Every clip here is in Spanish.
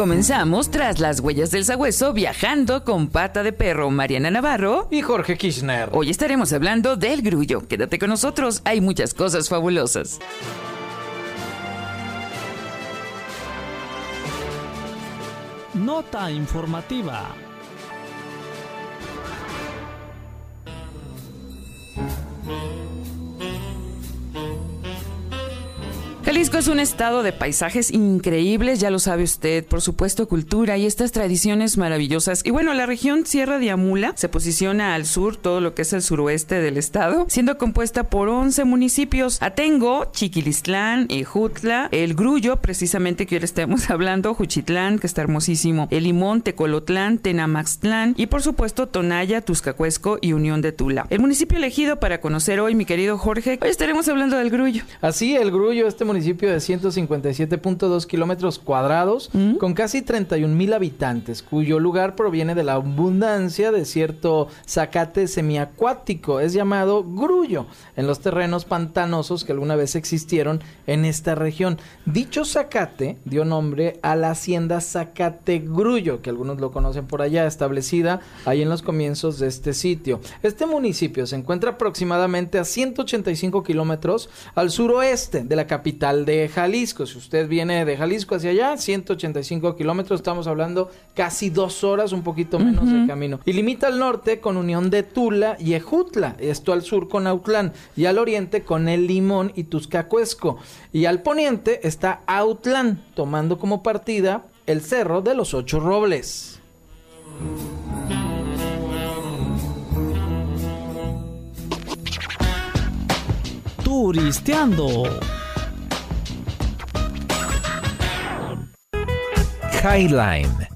Comenzamos tras las huellas del sabueso viajando con pata de perro Mariana Navarro y Jorge Kirchner. Hoy estaremos hablando del grullo. Quédate con nosotros, hay muchas cosas fabulosas. Nota informativa. Jalisco es un estado de paisajes increíbles, ya lo sabe usted, por supuesto cultura y estas tradiciones maravillosas. Y bueno, la región Sierra de Amula se posiciona al sur, todo lo que es el suroeste del estado, siendo compuesta por 11 municipios. Atengo, Chiquilistlán, Ejutla, El Grullo, precisamente que ahora estamos hablando, Juchitlán, que está hermosísimo, El Limón, Tecolotlán, Tenamaxtlán y por supuesto Tonaya, Tuscacuesco y Unión de Tula. El municipio elegido para conocer hoy, mi querido Jorge, hoy estaremos hablando del Grullo. Así, el Grullo, este municipio municipio de 157.2 kilómetros cuadrados mm. con casi 31 mil habitantes, cuyo lugar proviene de la abundancia de cierto zacate semiacuático. Es llamado grullo en los terrenos pantanosos que alguna vez existieron en esta región. Dicho zacate dio nombre a la hacienda Zacate Grullo, que algunos lo conocen por allá, establecida ahí en los comienzos de este sitio. Este municipio se encuentra aproximadamente a 185 kilómetros al suroeste de la capital de Jalisco. Si usted viene de Jalisco hacia allá, 185 kilómetros, estamos hablando casi dos horas, un poquito menos de camino. Y limita al norte con Unión de Tula y Ejutla, esto al sur con Autlán, y al oriente con El Limón y Tuscacuesco. Y al poniente está Autlán, tomando como partida el Cerro de los Ocho Robles. Turisteando. Highline.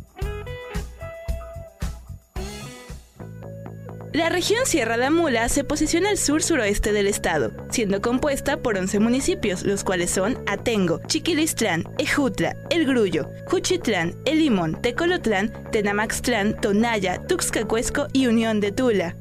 La región Sierra de Amula se posiciona al sur-suroeste del estado, siendo compuesta por 11 municipios, los cuales son Atengo, Chiquilistlán, Ejutla, El Grullo, Juchitlán, El Limón, Tecolotlán, Tenamaxtlán, Tonaya, Tuxcacuesco y Unión de Tula.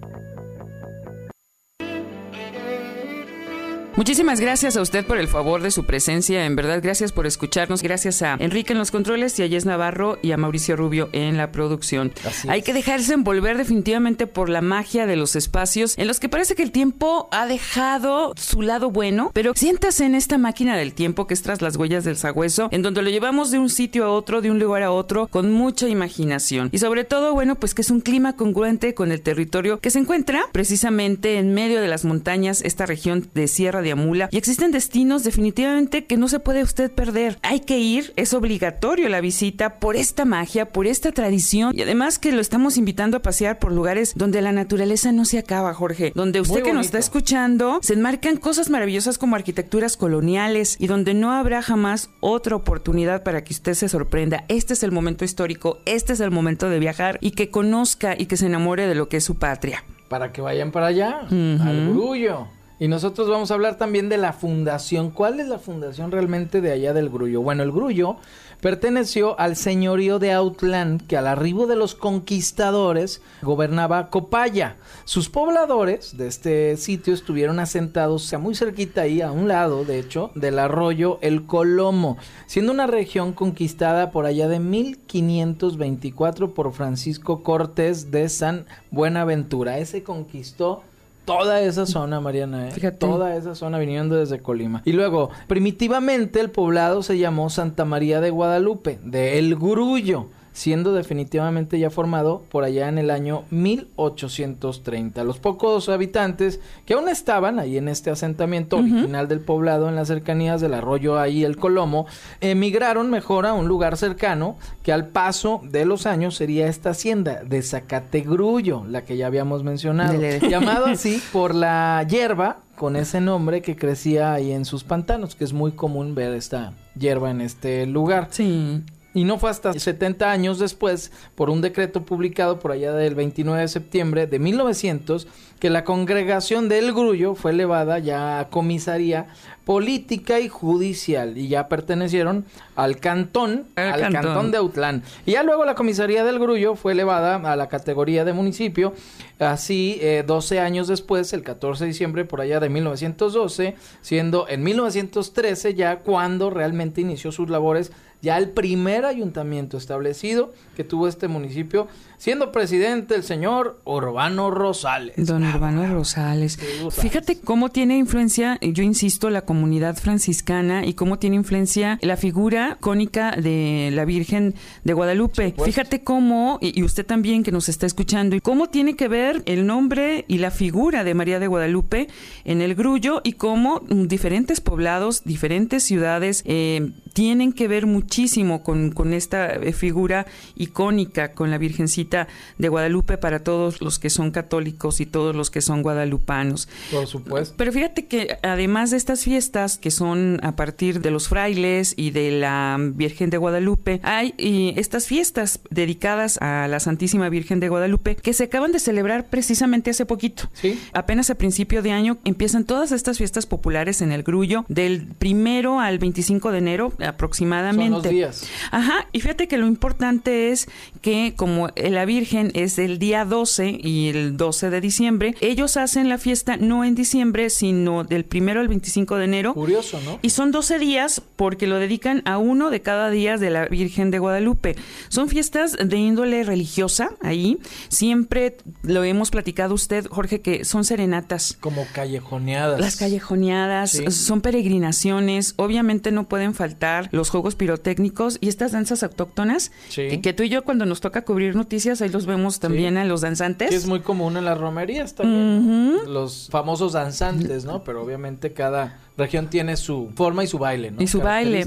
Muchísimas gracias a usted por el favor de su presencia. En verdad, gracias por escucharnos. Gracias a Enrique en los controles y a Jess Navarro y a Mauricio Rubio en la producción. Hay que dejarse envolver definitivamente por la magia de los espacios en los que parece que el tiempo ha dejado su lado bueno, pero siéntase en esta máquina del tiempo que es tras las huellas del sagüeso, en donde lo llevamos de un sitio a otro, de un lugar a otro, con mucha imaginación. Y sobre todo, bueno, pues que es un clima congruente con el territorio que se encuentra precisamente en medio de las montañas, esta región de Sierra de Y existen destinos definitivamente que no se puede usted perder. Hay que ir, es obligatorio la visita por esta magia, por esta tradición y además que lo estamos invitando a pasear por lugares donde la naturaleza no se acaba, Jorge. Donde usted que nos está escuchando se enmarcan cosas maravillosas como arquitecturas coloniales y donde no habrá jamás otra oportunidad para que usted se sorprenda. Este es el momento histórico, este es el momento de viajar y que conozca y que se enamore de lo que es su patria. Para que vayan para allá, al Grullo. Y nosotros vamos a hablar también de la fundación. ¿Cuál es la fundación realmente de allá del Grullo? Bueno, el Grullo perteneció al señorío de Autlán, que al arribo de los conquistadores gobernaba Copaya. Sus pobladores de este sitio estuvieron asentados muy cerquita ahí, a un lado, de hecho, del arroyo El Colomo, siendo una región conquistada por allá de 1524 por Francisco Cortés de San Buenaventura. Ese conquistó toda esa zona, Mariana, ¿eh? toda esa zona viniendo desde Colima. Y luego, primitivamente el poblado se llamó Santa María de Guadalupe, de El Grullo siendo definitivamente ya formado por allá en el año 1830. Los pocos habitantes que aún estaban ahí en este asentamiento original del poblado en las cercanías del arroyo ahí el Colomo, emigraron mejor a un lugar cercano que al paso de los años sería esta hacienda de Zacategrullo, la que ya habíamos mencionado, llamado así por la hierba con ese nombre que crecía ahí en sus pantanos, que es muy común ver esta hierba en este lugar. Sí. Y no fue hasta 70 años después, por un decreto publicado por allá del 29 de septiembre de 1900, que la congregación del Grullo fue elevada ya a comisaría política y judicial y ya pertenecieron al cantón, al cantón. de Autlán. Y ya luego la comisaría del Grullo fue elevada a la categoría de municipio, así 12 eh, años después, el 14 de diciembre por allá de 1912, siendo en 1913 ya cuando realmente inició sus labores ya el primer ayuntamiento establecido que tuvo este municipio, siendo presidente el señor Urbano Rosales. Don Urbano Rosales. Fíjate cómo tiene influencia, yo insisto, la comunidad franciscana y cómo tiene influencia la figura cónica de la Virgen de Guadalupe. Fíjate cómo, y usted también que nos está escuchando, y cómo tiene que ver el nombre y la figura de María de Guadalupe en el Grullo y cómo diferentes poblados, diferentes ciudades eh, tienen que ver muchísimo con, con esta eh, figura icónica, con la Virgencita de Guadalupe para todos los que son católicos y todos los que son guadalupanos. Por supuesto. Pero fíjate que además de estas fiestas que son a partir de los frailes y de la Virgen de Guadalupe, hay y estas fiestas dedicadas a la Santísima Virgen de Guadalupe que se acaban de celebrar precisamente hace poquito. Sí. Apenas a principio de año empiezan todas estas fiestas populares en el Grullo del primero al 25 de enero aproximadamente días. Ajá, y fíjate que lo importante es que como la Virgen es el día 12 y el 12 de diciembre, ellos hacen la fiesta no en diciembre, sino del primero al 25 de enero. Curioso, ¿no? Y son 12 días porque lo dedican a uno de cada día de la Virgen de Guadalupe. Son fiestas de índole religiosa ahí. Siempre lo hemos platicado usted, Jorge, que son serenatas. Como callejoneadas. Las callejoneadas, son peregrinaciones. Obviamente no pueden faltar los juegos pirotécnicos técnicos y estas danzas autóctonas, que, tú y yo cuando nos toca cubrir noticias, ahí los vemos también a los danzantes. Que es muy común en las romerías también. Los famosos danzantes, ¿no? Pero obviamente cada región tiene su forma y su baile, ¿no? Y su baile.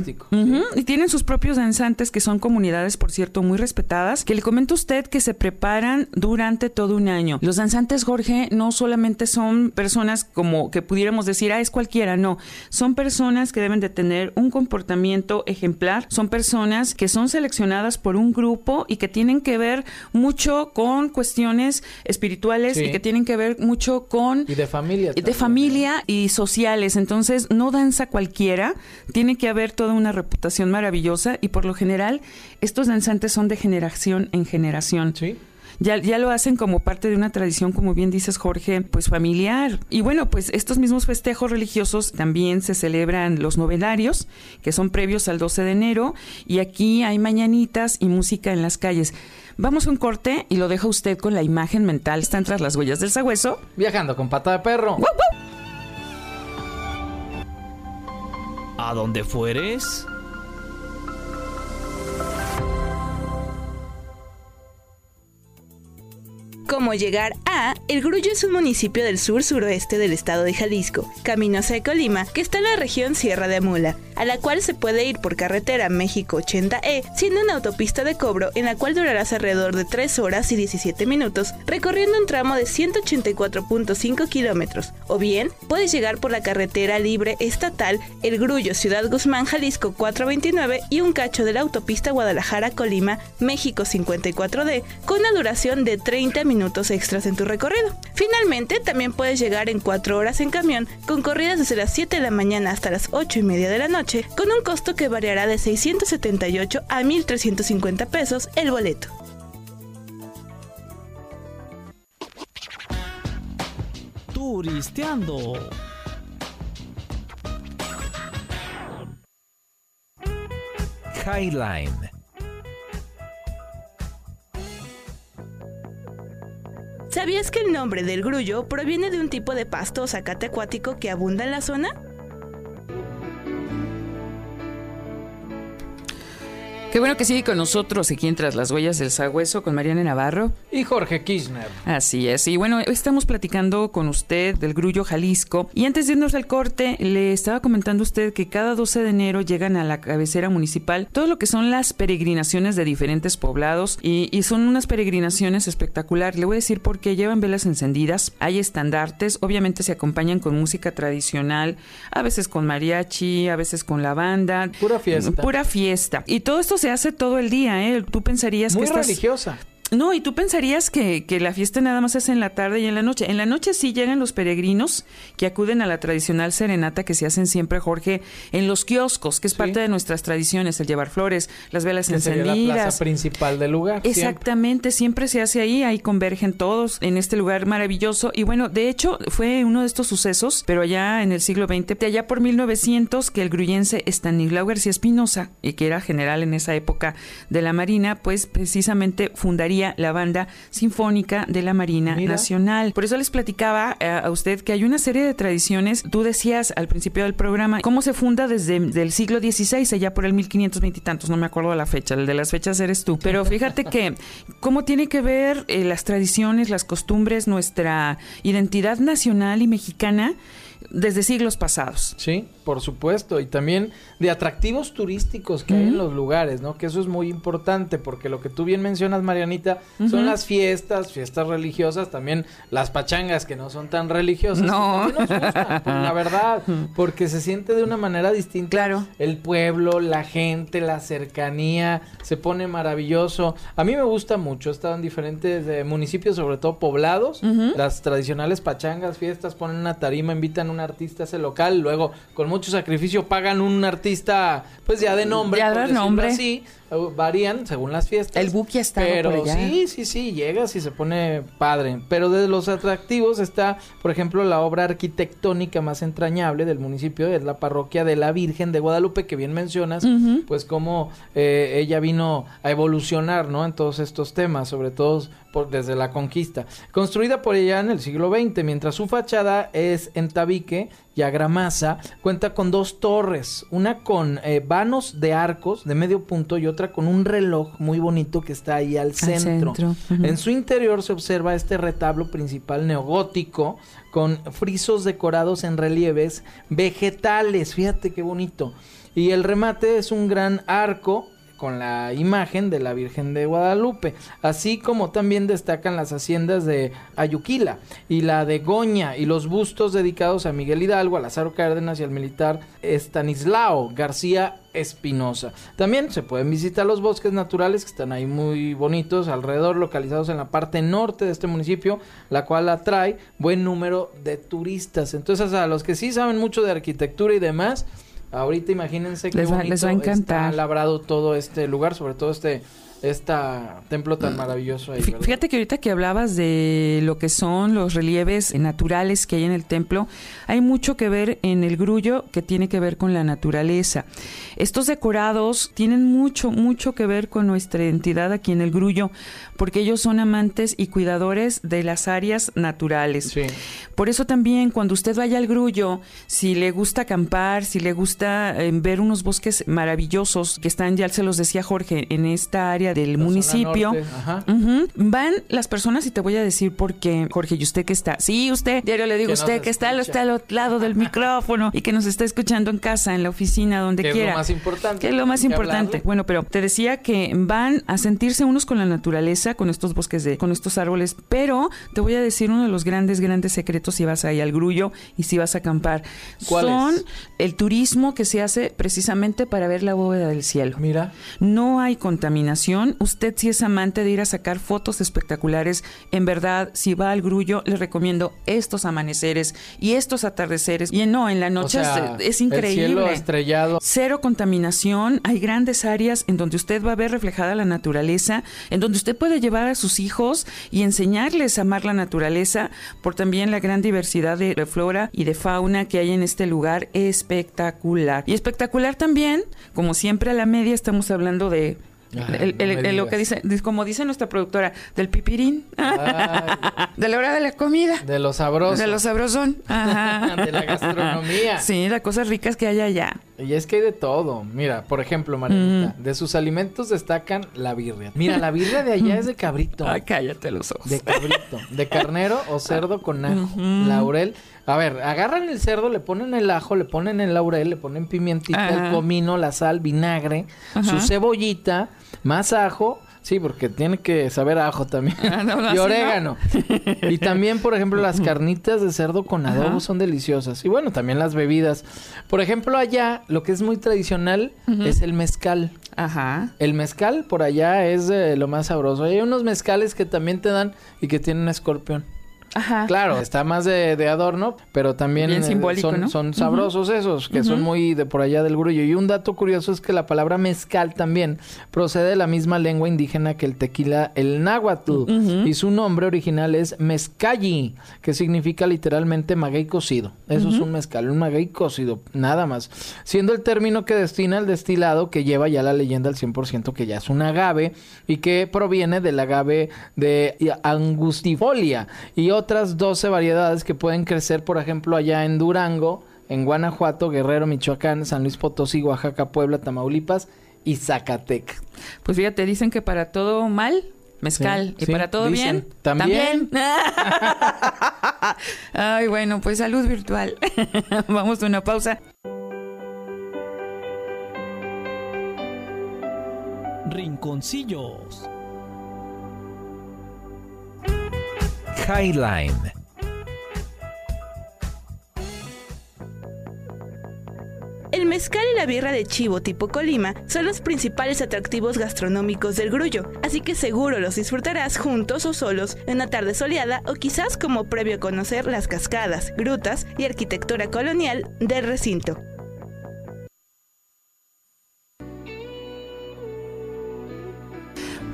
Y tienen sus propios danzantes, que son comunidades, por cierto, muy respetadas, que le comento a usted que se preparan durante todo un año. Los danzantes, Jorge, no solamente son personas como que pudiéramos decir, ah, es cualquiera, no. Son personas que deben de tener un comportamiento ejemplar, son personas que son seleccionadas por un grupo y que tienen que ver mucho con cuestiones espirituales y que tienen que ver mucho con... Y de familia. De familia y sociales. Entonces, no danza cualquiera, tiene que haber toda una reputación maravillosa y por lo general estos danzantes son de generación en generación. Sí. Ya, ya, lo hacen como parte de una tradición, como bien dices Jorge, pues familiar. Y bueno, pues estos mismos festejos religiosos también se celebran los novenarios, que son previos al 12 de enero, y aquí hay mañanitas y música en las calles. Vamos a un corte y lo deja usted con la imagen mental. Están tras las huellas del sagüeso. Viajando con pata de perro. A donde fueres. Cómo llegar a El Grullo es un municipio del sur suroeste del estado de Jalisco, camino hacia Colima, que está en la región Sierra de Amula, a la cual se puede ir por carretera México 80E, siendo una autopista de cobro en la cual durarás alrededor de 3 horas y 17 minutos, recorriendo un tramo de 184.5 kilómetros, o bien puedes llegar por la carretera libre estatal El Grullo Ciudad Guzmán Jalisco 429 y un cacho de la autopista Guadalajara Colima México 54D, con una duración de 30 minutos minutos extras en tu recorrido. Finalmente, también puedes llegar en 4 horas en camión, con corridas desde las 7 de la mañana hasta las 8 y media de la noche, con un costo que variará de 678 a 1.350 pesos el boleto. Turisteando. Highline ¿Sabías que el nombre del grullo proviene de un tipo de pasto o zacate acuático que abunda en la zona? Qué bueno que sigue con nosotros aquí en Tras las Huellas del Sagüeso con Mariana Navarro. Y Jorge Kirchner. Así es. Y bueno, estamos platicando con usted del Grullo Jalisco. Y antes de irnos al corte, le estaba comentando usted que cada 12 de enero llegan a la cabecera municipal todo lo que son las peregrinaciones de diferentes poblados. Y, y son unas peregrinaciones espectaculares. Le voy a decir por qué llevan velas encendidas, hay estandartes, obviamente se acompañan con música tradicional, a veces con mariachi, a veces con la banda. Pura fiesta. Pura fiesta. Y todo esto se se hace todo el día, ¿eh? Tú pensarías Muy que estás... religiosa. No, y tú pensarías que, que la fiesta nada más es en la tarde y en la noche. En la noche sí llegan los peregrinos que acuden a la tradicional serenata que se hacen siempre, Jorge, en los kioscos, que es Sí. parte de nuestras tradiciones, el llevar flores, las velas Que sería la encendidas. plaza principal del lugar. siempre. Exactamente, siempre se hace ahí, ahí convergen todos en este lugar maravilloso. Y bueno, de hecho, fue uno de estos sucesos, pero allá en el siglo XX, de allá por 1900, que el gruyense Stanislao García Espinosa, y que era general en esa época de la Marina, pues precisamente fundaría la banda sinfónica de la Marina Mira. Nacional. Por eso les platicaba eh, a usted que hay una serie de tradiciones. Tú decías al principio del programa cómo se funda desde el siglo XVI, allá por el 1520 y tantos, no me acuerdo de la fecha, el de las fechas eres tú. Pero fíjate que cómo tiene que ver eh, las tradiciones, las costumbres, nuestra identidad nacional y mexicana desde siglos pasados. Sí, por supuesto. Y también de atractivos turísticos que hay en los lugares, ¿no? Que eso es muy importante porque lo que tú bien mencionas, Marianita, son las fiestas, fiestas religiosas, también las pachangas que no son tan religiosas. No. nos gustan, por la verdad, porque se siente de una manera distinta. Claro. El pueblo, la gente, la cercanía, se pone maravilloso. A mí me gusta mucho, he estado en diferentes eh, municipios, sobre todo poblados, las tradicionales pachangas, fiestas, ponen una tarima, invitan a un artista ese local, luego con mucho sacrificio pagan un artista, pues ya de nombre, Ya de nombre. así, varían según las fiestas. El ha estado Pero por allá. sí, sí, sí, llegas y se pone padre. Pero de los atractivos está, por ejemplo, la obra arquitectónica más entrañable del municipio, es la parroquia de la Virgen de Guadalupe, que bien mencionas, pues cómo eh, ella vino a evolucionar, ¿no? En todos estos temas, sobre todo por, desde la conquista. Construida por ella en el siglo XX, mientras su fachada es en tabique y agramasa, cuenta con dos torres, una con eh, vanos de arcos de medio punto y otra con un reloj muy bonito que está ahí al centro. En su interior se observa este retablo principal neogótico con frisos decorados en relieves vegetales, fíjate qué bonito. Y el remate es un gran arco con la imagen de la Virgen de Guadalupe, así como también destacan las haciendas de Ayuquila y la de Goña y los bustos dedicados a Miguel Hidalgo, a Lázaro Cárdenas y al militar Estanislao García Espinosa. También se pueden visitar los bosques naturales que están ahí muy bonitos alrededor, localizados en la parte norte de este municipio, la cual atrae buen número de turistas. Entonces, a los que sí saben mucho de arquitectura y demás, ahorita imagínense que Les va- les va a encantar. labrado todo este lugar, sobre todo este esta templo tan maravilloso ahí. Fíjate que ahorita que hablabas de lo que son los relieves naturales que hay en el templo, hay mucho que ver en el grullo que tiene que ver con la naturaleza. Estos decorados tienen mucho, mucho que ver con nuestra identidad aquí en el grullo, porque ellos son amantes y cuidadores de las áreas naturales. Sí. Por eso también cuando usted vaya al grullo, si le gusta acampar, si le gusta eh, ver unos bosques maravillosos que están, ya se los decía Jorge, en esta área del La municipio. ajá. Van las personas y te voy a decir por qué, Jorge, y usted que está, sí, usted, diario le digo Que usted que está, está al otro lado del micrófono y que nos está escuchando en casa, en la oficina, donde Que es quiera. lo más importante. Que es lo más importante. hablarle. Bueno, pero te decía que van a sentirse unos con la naturaleza, con estos bosques de, con estos árboles, pero te voy a decir uno de los grandes, grandes secretos si vas ahí al grullo y si vas a acampar. ¿Cuál Son es? el turismo que se hace precisamente para ver la bóveda del cielo. Mira, No hay contaminación. Usted si es amante de ir a sacar fotos espectaculares, en verdad, si va al grullo, le recomiendo estos amaneceres y estos atardeceres. Y no, en la o noche sea, es, es El cielo increíble. estrellado. Cero contaminación, hay grandes áreas en donde usted va a ver reflejada la naturaleza, en donde usted puede llevar a sus hijos y enseñarles a amar la naturaleza por también la gran diversidad de flora y de fauna que hay en este lugar espectacular. Y espectacular también, como siempre a la media estamos hablando de Ay, el- no el- el- lo que dice, como dice nuestra productora, del pipirín, Ay, de la hora de la comida, de lo sabroso. de lo sabrosón, Ajá. De la gastronomía. Sí, las cosas ricas que hay allá. Y es que hay de todo. Mira, por ejemplo, Marianita, de sus alimentos destacan la birria. Mira, la birria de allá es de cabrito. Ay, cállate los ojos. De cabrito. De carnero o cerdo con ajo. Laurel. A ver, agarran el cerdo, le ponen el ajo, le ponen el laurel, le ponen pimientita, el comino, la sal, vinagre, Ajá. su cebollita, más ajo, Sí, porque tiene que saber ajo también. Ah, no, no, y orégano. y también, por ejemplo, las carnitas de cerdo con adobo Ajá. son deliciosas. Y bueno, también las bebidas. Por ejemplo, allá lo que es muy tradicional es el mezcal. Ajá. El mezcal por allá es eh, lo más sabroso. Hay unos mezcales que también te dan y que tienen escorpión. Ajá. Claro, está más de, de adorno, pero también Bien eh, simbólico, son, ¿no? son sabrosos esos, que son muy de por allá del grullo. Y un dato curioso es que la palabra mezcal también procede de la misma lengua indígena que el tequila, el náhuatl. Y su nombre original es mezcalli, que significa literalmente maguey cocido. Eso es un mezcal, un maguey cocido, nada más. Siendo el término que destina al destilado que lleva ya la leyenda al 100% que ya es un agave y que proviene del agave de angustifolia y otras 12 variedades que pueden crecer, por ejemplo, allá en Durango, en Guanajuato, Guerrero, Michoacán, San Luis Potosí, Oaxaca, Puebla, Tamaulipas y Zacatecas. Pues fíjate, dicen que para todo mal, mezcal. Sí, y sí, para todo dicen. bien, También. Ay, bueno, pues salud virtual. Vamos a una pausa. Rinconcillos. El mezcal y la birra de chivo tipo Colima son los principales atractivos gastronómicos del Grullo, así que seguro los disfrutarás juntos o solos en una tarde soleada o quizás como previo a conocer las cascadas, grutas y arquitectura colonial del recinto.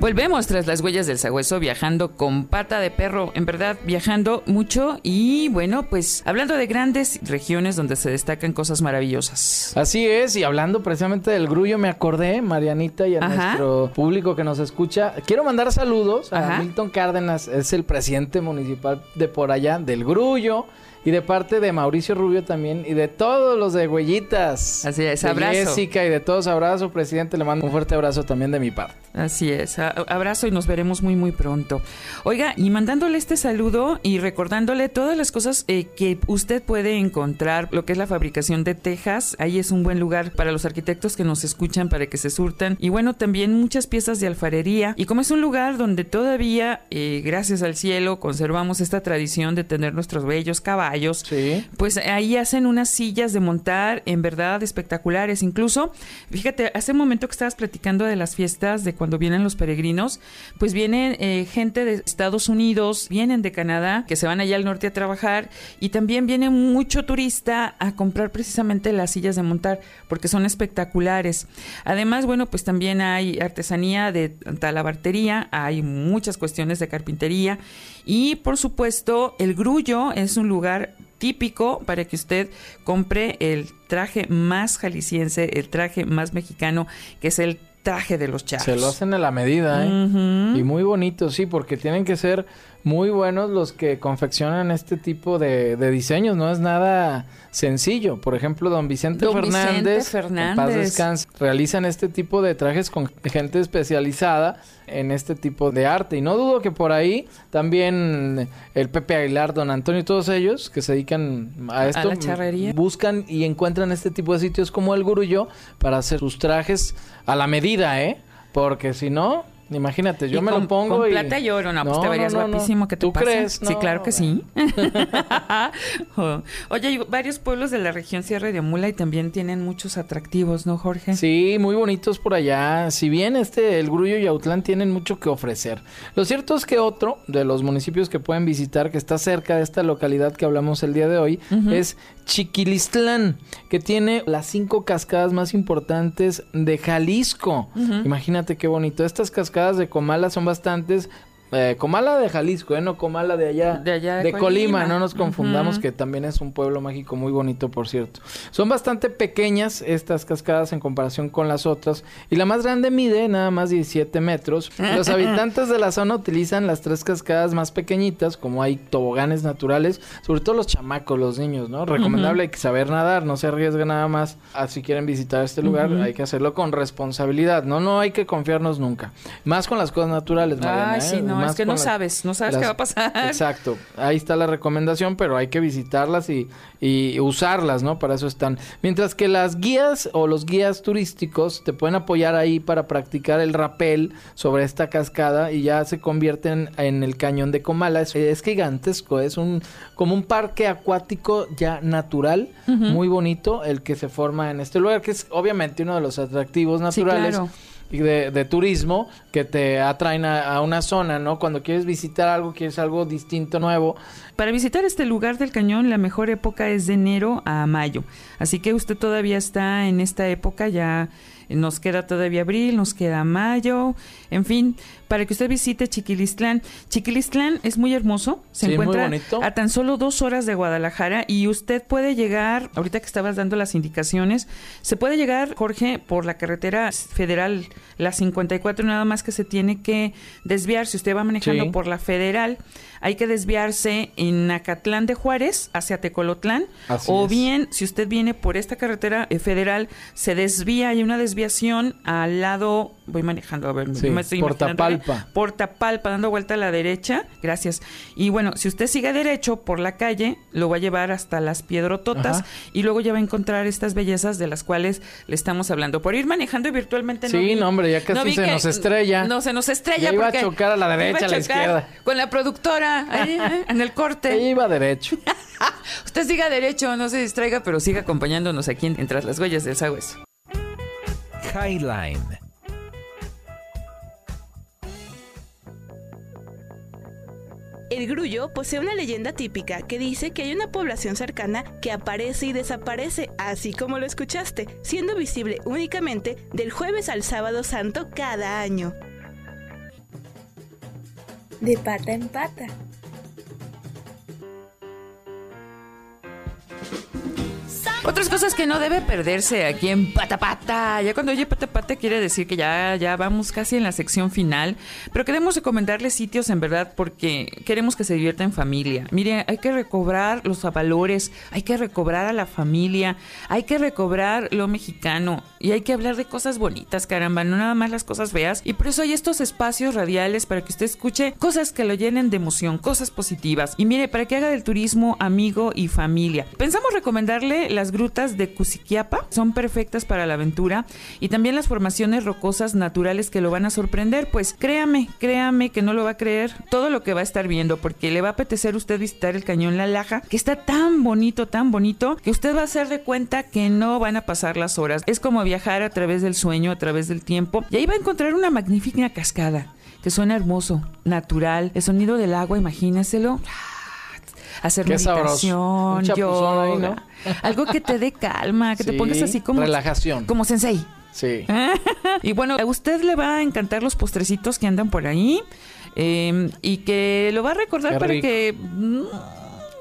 Volvemos tras las huellas del sagüeso viajando con pata de perro, en verdad viajando mucho y bueno, pues hablando de grandes regiones donde se destacan cosas maravillosas. Así es, y hablando precisamente del grullo, me acordé, Marianita, y a Ajá. nuestro público que nos escucha. Quiero mandar saludos a Ajá. Milton Cárdenas, es el presidente municipal de por allá, del grullo, y de parte de Mauricio Rubio también, y de todos los de Huellitas. Así es, de abrazo. Jessica y de todos, abrazo, presidente, le mando un fuerte abrazo también de mi parte. Así es, abrazo y nos veremos muy muy pronto. Oiga, y mandándole este saludo y recordándole todas las cosas eh, que usted puede encontrar, lo que es la fabricación de tejas, ahí es un buen lugar para los arquitectos que nos escuchan para que se surtan. Y bueno, también muchas piezas de alfarería. Y como es un lugar donde todavía, eh, gracias al cielo, conservamos esta tradición de tener nuestros bellos caballos, Sí. pues ahí hacen unas sillas de montar en verdad espectaculares. Incluso, fíjate, hace un momento que estabas platicando de las fiestas de cuando vienen los peregrinos, pues vienen eh, gente de Estados Unidos, vienen de Canadá, que se van allá al norte a trabajar, y también viene mucho turista a comprar precisamente las sillas de montar, porque son espectaculares. Además, bueno, pues también hay artesanía de talabartería, hay muchas cuestiones de carpintería, y por supuesto, el grullo es un lugar típico para que usted compre el traje más jalisciense, el traje más mexicano, que es el traje de los charros. Se lo hacen a la medida, ¿eh? Y muy bonito, sí, porque tienen que ser muy buenos los que confeccionan este tipo de, de diseños. No es nada sencillo. Por ejemplo, don Vicente Don Vicente Fernández, en Fernández. paz descanse, realizan este tipo de trajes con gente especializada en este tipo de arte. Y no dudo que por ahí también el Pepe Aguilar, don Antonio y todos ellos que se dedican a esto, la charrería. buscan y encuentran este tipo de sitios como el Gurullo para hacer sus trajes a la medida, ¿eh? Porque si no, imagínate, yo Y me con- lo pongo con y... plata y oro, no, pues te verías guapísimo, ¿qué te ¿Tú pasa? crees? Sí, No, claro que sí. Oh. Oye, hay varios pueblos de la región Sierra de Amula y también tienen muchos atractivos, ¿no, Jorge? Sí, muy bonitos por allá. Si bien este, el Grullo y Autlán tienen mucho que ofrecer. Lo cierto es que otro de los municipios que pueden visitar, que está cerca de esta localidad que hablamos el día de hoy, es Chiquilistlán, que tiene las cinco cascadas más importantes de Jalisco. Imagínate qué bonito. Estas cascadas de Comala son bastantes. Eh, Comala de Jalisco, ¿eh? No Comala de allá. De allá de de Colima. Colima. No nos confundamos, que también es un pueblo mágico muy bonito, por cierto. Son bastante pequeñas estas cascadas en comparación con las otras. Y la más grande mide nada más 17 metros. Los habitantes de la zona utilizan las tres cascadas más pequeñitas, como hay toboganes naturales, sobre todo los chamacos, los niños, ¿no? Recomendable que saber nadar, no se arriesga nada más. Ah, si quieren visitar este lugar, hay que hacerlo con responsabilidad, ¿no? No hay que confiarnos nunca. Más con las cosas naturales, Mariana, Ay, ¿eh? sí, no, es que no sabes, no sabes qué va a pasar. Exacto, ahí está la recomendación, pero hay que visitarlas y, y usarlas, ¿no? Para eso están. Mientras que las guías o los guías turísticos te pueden apoyar ahí para practicar el rapel sobre esta cascada y ya se convierten en el cañón de Comala. Es, es gigantesco, es un como un parque acuático ya natural, muy bonito, el que se forma en este lugar, que es obviamente uno de los atractivos naturales. De, turismo que te atraen a, a, una zona, ¿no? Cuando quieres visitar algo, quieres algo distinto, nuevo. Para visitar este lugar del cañón, la mejor época es de enero a mayo. Así que usted todavía está en esta época, ya nos queda todavía abril, nos queda mayo, en fin, para que usted visite Chiquilistlán. Chiquilistlán es muy hermoso, se encuentra a tan solo dos horas de Guadalajara y usted puede llegar, ahorita que estabas dando las indicaciones, se puede llegar, Jorge, por la carretera federal, la 54, nada más que se tiene que desviar, si usted va manejando por la federal, hay que desviarse en Acatlán de Juárez hacia Tecolotlán. O bien si usted viene por esta carretera eh, federal se desvía hay una desviación al lado voy manejando a ver me estoy Portapalpa Portapalpa dando vuelta a la derecha gracias y bueno si usted sigue derecho por la calle lo va a llevar hasta las Piedrototas y luego ya va a encontrar estas bellezas de las cuales le estamos hablando por ir manejando virtualmente sí no, hombre ya casi se nos estrella no se nos estrella ya iba a chocar a la derecha a, la izquierda con la productora ¿eh? en el corte. iba derecho. Usted siga derecho, no se distraiga, pero siga acompañándonos aquí en, Tras las Huellas del Sagüeso. Highline. El grullo posee una leyenda típica que dice que hay una población cercana que aparece y desaparece, así como lo escuchaste, siendo visible únicamente del jueves al sábado santo cada año de pata en pata. Otras cosas que no debe perderse aquí en Patapata. Ya cuando oye Patapata quiere decir que ya, ya vamos casi en la sección final. Pero queremos recomendarles sitios en verdad porque queremos que se divierta en familia. Mire, hay que recobrar los valores, hay que recobrar a la familia, hay que recobrar lo mexicano y hay que hablar de cosas bonitas, caramba, no nada más las cosas feas. Y por eso hay estos espacios radiales para que usted escuche cosas que lo llenen de emoción, cosas positivas. Y mire, para que haga del turismo amigo y familia. Pensamos recomendarle las grutas de Cusiquiapa son perfectas para la aventura y también las formaciones rocosas naturales que lo van a sorprender, pues créame, créame que no lo va a creer todo lo que va a estar viendo porque le va a apetecer usted visitar el cañón La Laja, que está tan bonito, tan bonito, que usted va a hacer de cuenta que no van a pasar las horas. Es como viajar a través del sueño, a través del tiempo y ahí va a encontrar una magnífica cascada que suena hermoso, natural, el sonido del agua, imagínaselo hacer Qué meditación, yoga, algo que te dé calma, que te pongas así como relajación, como sensei. Sí. y bueno, a usted le va a encantar los postrecitos que andan por ahí em, y que lo va a recordar para que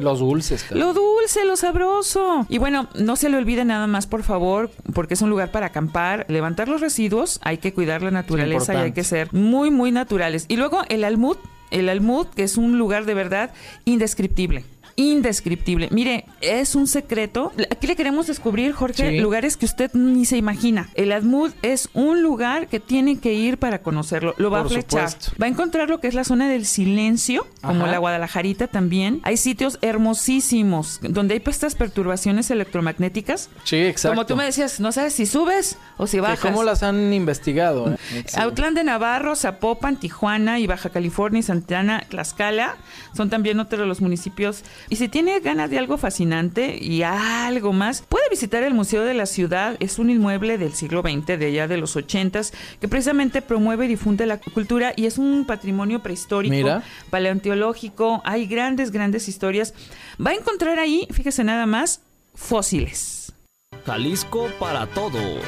los dulces. Lo dulce, lo sabroso. Y bueno, no se le olvide nada más, por favor, porque es un lugar para acampar, levantar los residuos, hay que cuidar la naturaleza y hay que ser muy, muy naturales. Y luego el almud, el almud, que es un lugar de verdad indescriptible indescriptible. Mire, es un secreto. Aquí le queremos descubrir, Jorge, lugares que usted ni se imagina. El Admud es un lugar que tiene que ir para conocerlo. Lo va a flechar. Va a encontrar lo que es la zona del silencio, como la Guadalajarita también. Hay sitios hermosísimos donde hay estas perturbaciones electromagnéticas. Sí, exacto. Como tú me decías, no sabes si subes o si bajas. ¿Cómo las han investigado? Autlán de Navarro, Zapopan, Tijuana y Baja California y Santana, Tlaxcala son también otros de los municipios y si tiene ganas de algo fascinante y algo más, puede visitar el Museo de la Ciudad. Es un inmueble del siglo XX, de allá de los 80 que precisamente promueve y difunde la cultura y es un patrimonio prehistórico, paleontológico. Hay grandes, grandes historias. Va a encontrar ahí, fíjese nada más, fósiles. Jalisco para todos.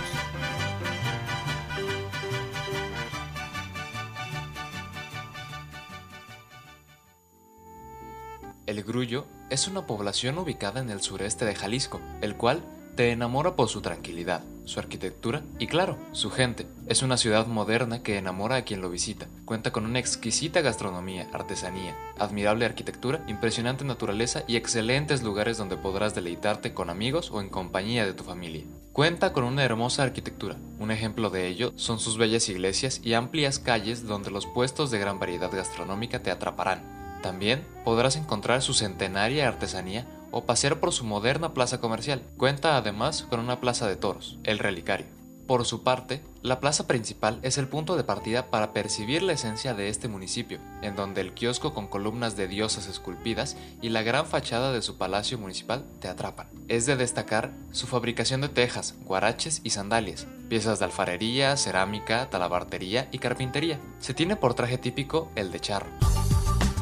El Grullo es una población ubicada en el sureste de Jalisco, el cual te enamora por su tranquilidad, su arquitectura y claro, su gente. Es una ciudad moderna que enamora a quien lo visita. Cuenta con una exquisita gastronomía, artesanía, admirable arquitectura, impresionante naturaleza y excelentes lugares donde podrás deleitarte con amigos o en compañía de tu familia. Cuenta con una hermosa arquitectura. Un ejemplo de ello son sus bellas iglesias y amplias calles donde los puestos de gran variedad gastronómica te atraparán. También podrás encontrar su centenaria artesanía o pasear por su moderna plaza comercial. Cuenta además con una plaza de toros, el relicario. Por su parte, la plaza principal es el punto de partida para percibir la esencia de este municipio, en donde el kiosco con columnas de diosas esculpidas y la gran fachada de su palacio municipal te atrapan. Es de destacar su fabricación de tejas, guaraches y sandalias, piezas de alfarería, cerámica, talabartería y carpintería. Se tiene por traje típico el de charro.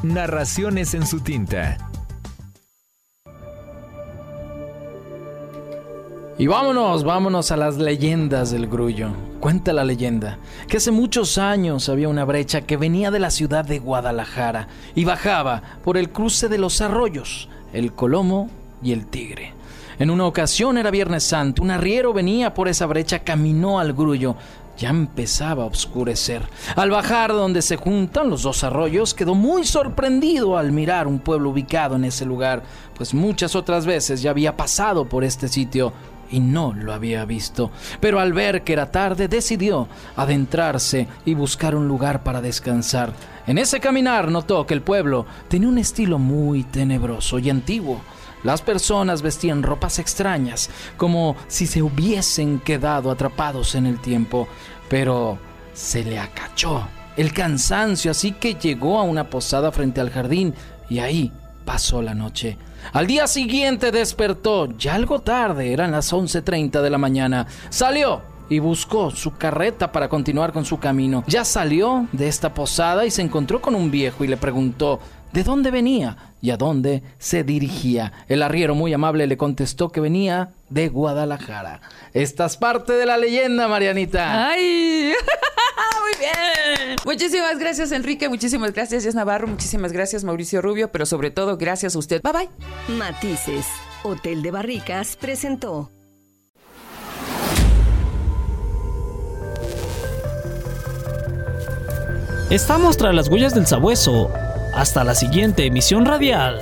Narraciones en su tinta Y vámonos, vámonos a las leyendas del grullo. Cuenta la leyenda que hace muchos años había una brecha que venía de la ciudad de Guadalajara y bajaba por el cruce de los arroyos, el Colomo y el Tigre. En una ocasión era Viernes Santo, un arriero venía por esa brecha, caminó al grullo. Ya empezaba a oscurecer. Al bajar donde se juntan los dos arroyos, quedó muy sorprendido al mirar un pueblo ubicado en ese lugar, pues muchas otras veces ya había pasado por este sitio y no lo había visto. Pero al ver que era tarde decidió adentrarse y buscar un lugar para descansar. En ese caminar notó que el pueblo tenía un estilo muy tenebroso y antiguo. Las personas vestían ropas extrañas, como si se hubiesen quedado atrapados en el tiempo, pero se le acachó el cansancio, así que llegó a una posada frente al jardín y ahí pasó la noche. Al día siguiente despertó, ya algo tarde, eran las 11.30 de la mañana. Salió y buscó su carreta para continuar con su camino. Ya salió de esta posada y se encontró con un viejo y le preguntó de dónde venía y a dónde se dirigía. El arriero muy amable le contestó que venía de Guadalajara. Esta es parte de la leyenda, Marianita. ¡Ay! Muy bien. Muchísimas gracias, Enrique. Muchísimas gracias, Jess Navarro. Muchísimas gracias, Mauricio Rubio. Pero sobre todo, gracias a usted. Bye bye. Matices, Hotel de Barricas presentó. Estamos tras las huellas del sabueso. Hasta la siguiente emisión radial.